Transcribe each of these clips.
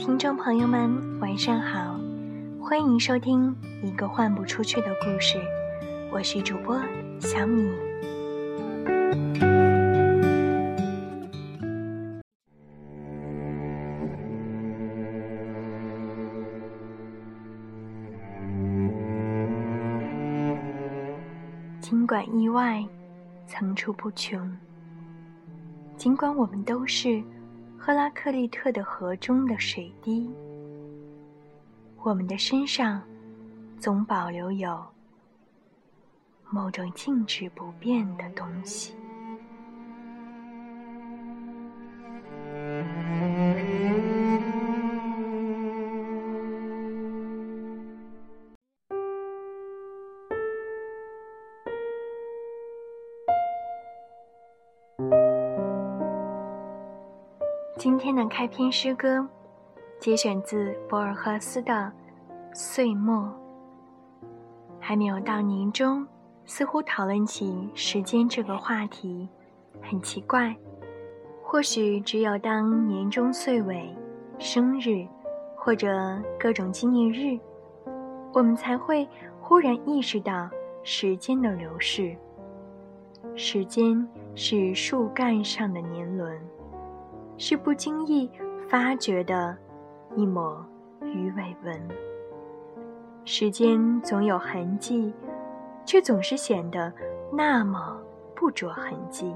听众朋友们，晚上好，欢迎收听一个换不出去的故事，我是主播小米。尽管意外层出不穷，尽管我们都是。赫拉克利特的河中的水滴，我们的身上总保留有某种静止不变的东西。天的开篇诗歌节选自博尔赫斯的《岁末》。还没有到年终，似乎讨论起时间这个话题很奇怪。或许只有当年终岁尾、生日或者各种纪念日，我们才会忽然意识到时间的流逝。时间是树干上的年轮。是不经意发觉的一抹鱼尾纹。时间总有痕迹，却总是显得那么不着痕迹。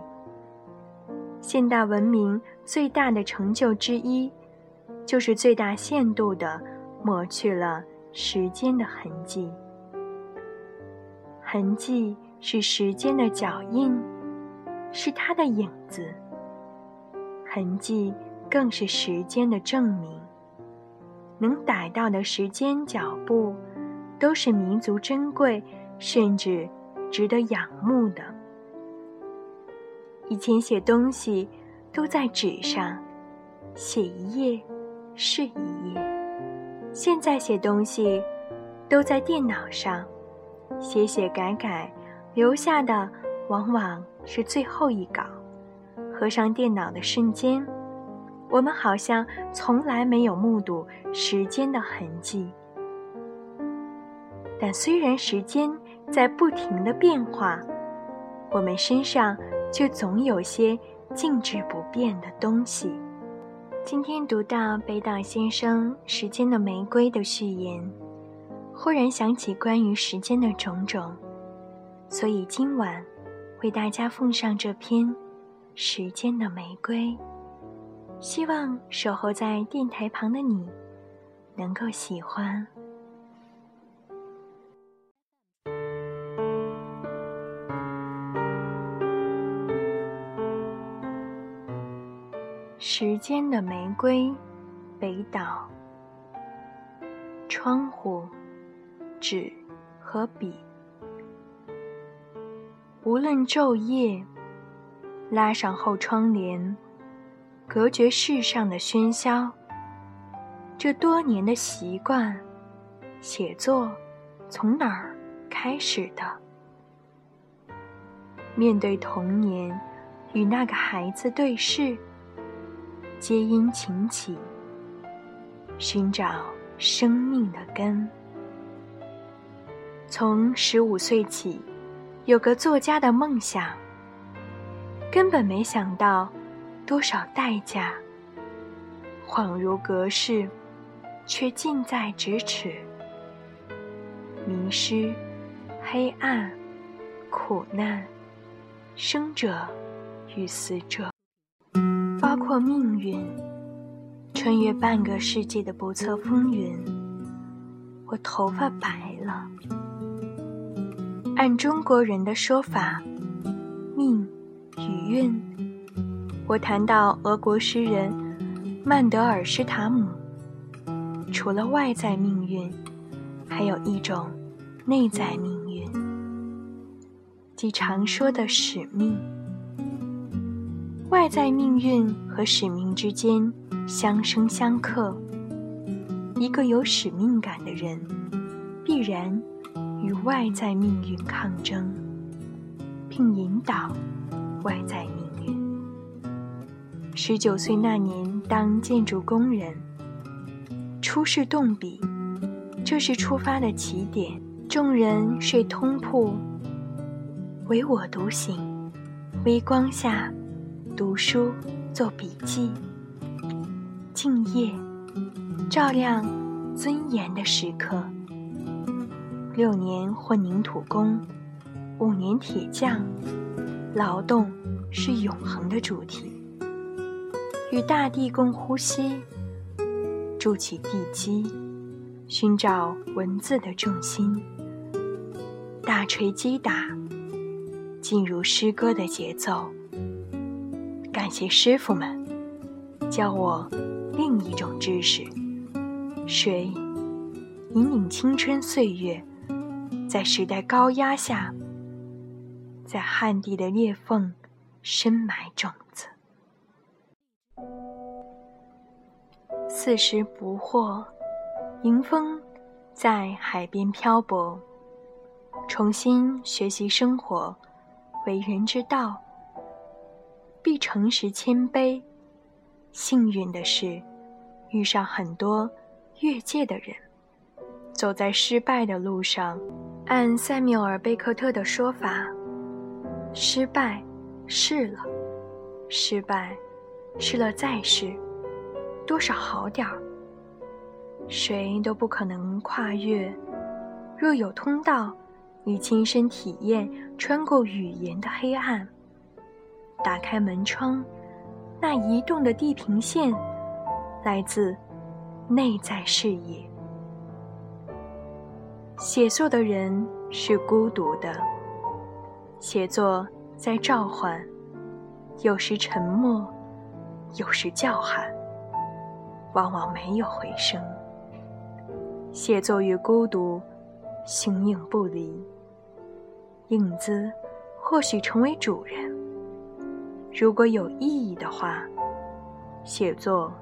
现代文明最大的成就之一，就是最大限度地抹去了时间的痕迹。痕迹是时间的脚印，是它的影子。痕迹更是时间的证明。能逮到的时间脚步，都是弥足珍贵，甚至值得仰慕的。以前写东西都在纸上，写一页是一页；现在写东西都在电脑上，写写改改，留下的往往是最后一稿。合上电脑的瞬间，我们好像从来没有目睹时间的痕迹。但虽然时间在不停的变化，我们身上却总有些静止不变的东西。今天读到北岛先生《时间的玫瑰》的序言，忽然想起关于时间的种种，所以今晚为大家奉上这篇。时间的玫瑰，希望守候在电台旁的你，能够喜欢。时间的玫瑰，北岛。窗户，纸和笔，无论昼夜。拉上后窗帘，隔绝世上的喧嚣。这多年的习惯，写作从哪儿开始的？面对童年，与那个孩子对视，皆因情起，寻找生命的根。从十五岁起，有个作家的梦想。根本没想到多少代价，恍如隔世，却近在咫尺。迷失、黑暗、苦难，生者与死者，包括命运，穿越半个世纪的不测风云。我头发白了，按中国人的说法，命。余韵。我谈到俄国诗人曼德尔施塔姆，除了外在命运，还有一种内在命运，即常说的使命。外在命运和使命之间相生相克。一个有使命感的人，必然与外在命运抗争，并引导。外在命运。十九岁那年，当建筑工人，初试动笔，这是出发的起点。众人睡通铺，唯我独醒。微光下，读书做笔记，敬业，照亮尊严的时刻。六年混凝土工，五年铁匠，劳动是永恒的主题。与大地共呼吸，筑起地基，寻找文字的重心。大锤击打，进入诗歌的节奏。感谢师傅们，教我另一种知识。水引领青春岁月。在时代高压下，在旱地的裂缝深埋种子。四时不惑，迎风在海边漂泊，重新学习生活，为人之道，必诚实谦卑。幸运的是，遇上很多越界的人，走在失败的路上。按塞缪尔·贝克特的说法，失败，试了，失败，试了再试，多少好点儿。谁都不可能跨越。若有通道，你亲身体验穿过语言的黑暗，打开门窗，那移动的地平线，来自内在视野。写作的人是孤独的，写作在召唤，有时沉默，有时叫喊，往往没有回声。写作与孤独形影不离，影子或许成为主人。如果有意义的话，写作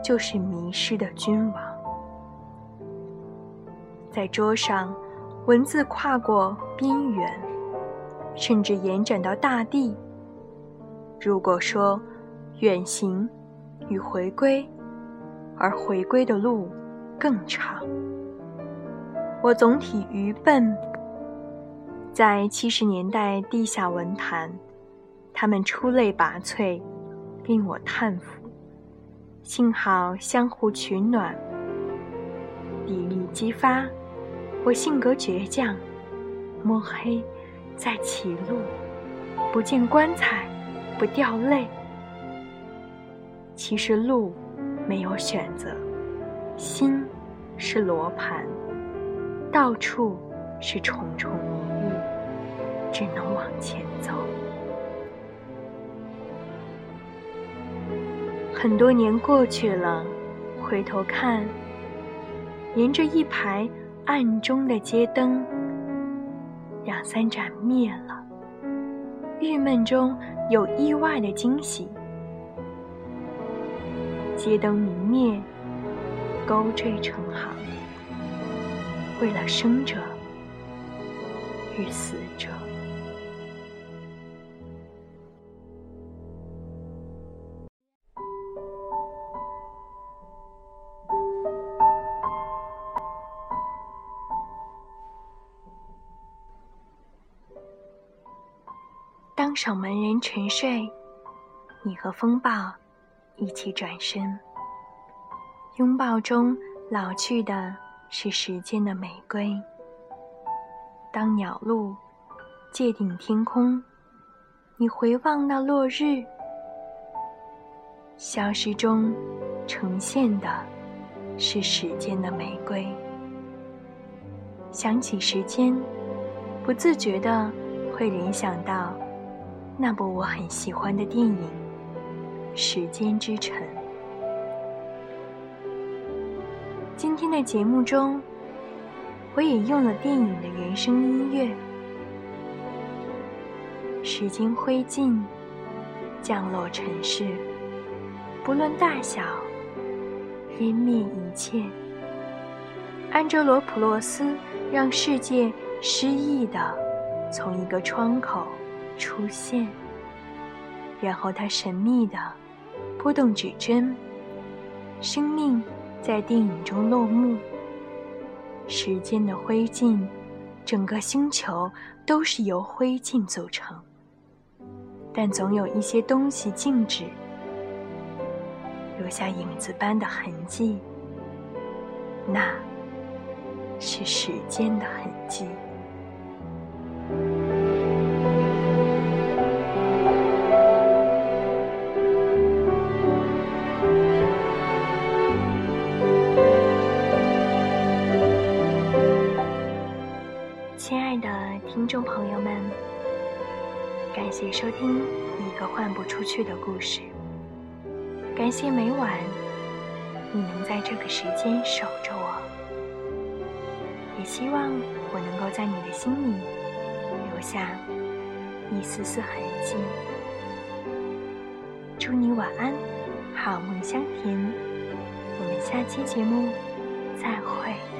就是迷失的君王。在桌上，文字跨过边缘，甚至延展到大地。如果说远行与回归，而回归的路更长，我总体愚笨。在七十年代地下文坛，他们出类拔萃，令我叹服。幸好相互取暖，砥砺激发。我性格倔强，摸黑在歧路，不见棺材不掉泪。其实路没有选择，心是罗盘，到处是重重迷雾，只能往前走。很多年过去了，回头看，沿着一排。暗中的街灯，两三盏灭了。郁闷中有意外的惊喜。街灯明灭，勾缀成行，为了生者与死者。守门人沉睡，你和风暴一起转身。拥抱中老去的是时间的玫瑰。当鸟路界定天空，你回望那落日，消失中呈现的是时间的玫瑰。想起时间，不自觉的会联想到。那部我很喜欢的电影《时间之城》。今天的节目中，我也用了电影的原声音乐。时间灰烬降落尘世，不论大小，湮灭一切。安哲罗普洛斯让世界失意的从一个窗口。出现，然后他神秘地拨动指针，生命在电影中落幕。时间的灰烬，整个星球都是由灰烬组成。但总有一些东西静止，留下影子般的痕迹，那是时间的痕迹。亲爱的听众朋友们，感谢收听一个换不出去的故事。感谢每晚你能在这个时间守着我，也希望我能够在你的心里留下一丝丝痕迹。祝你晚安，好梦香甜。我们下期节目再会。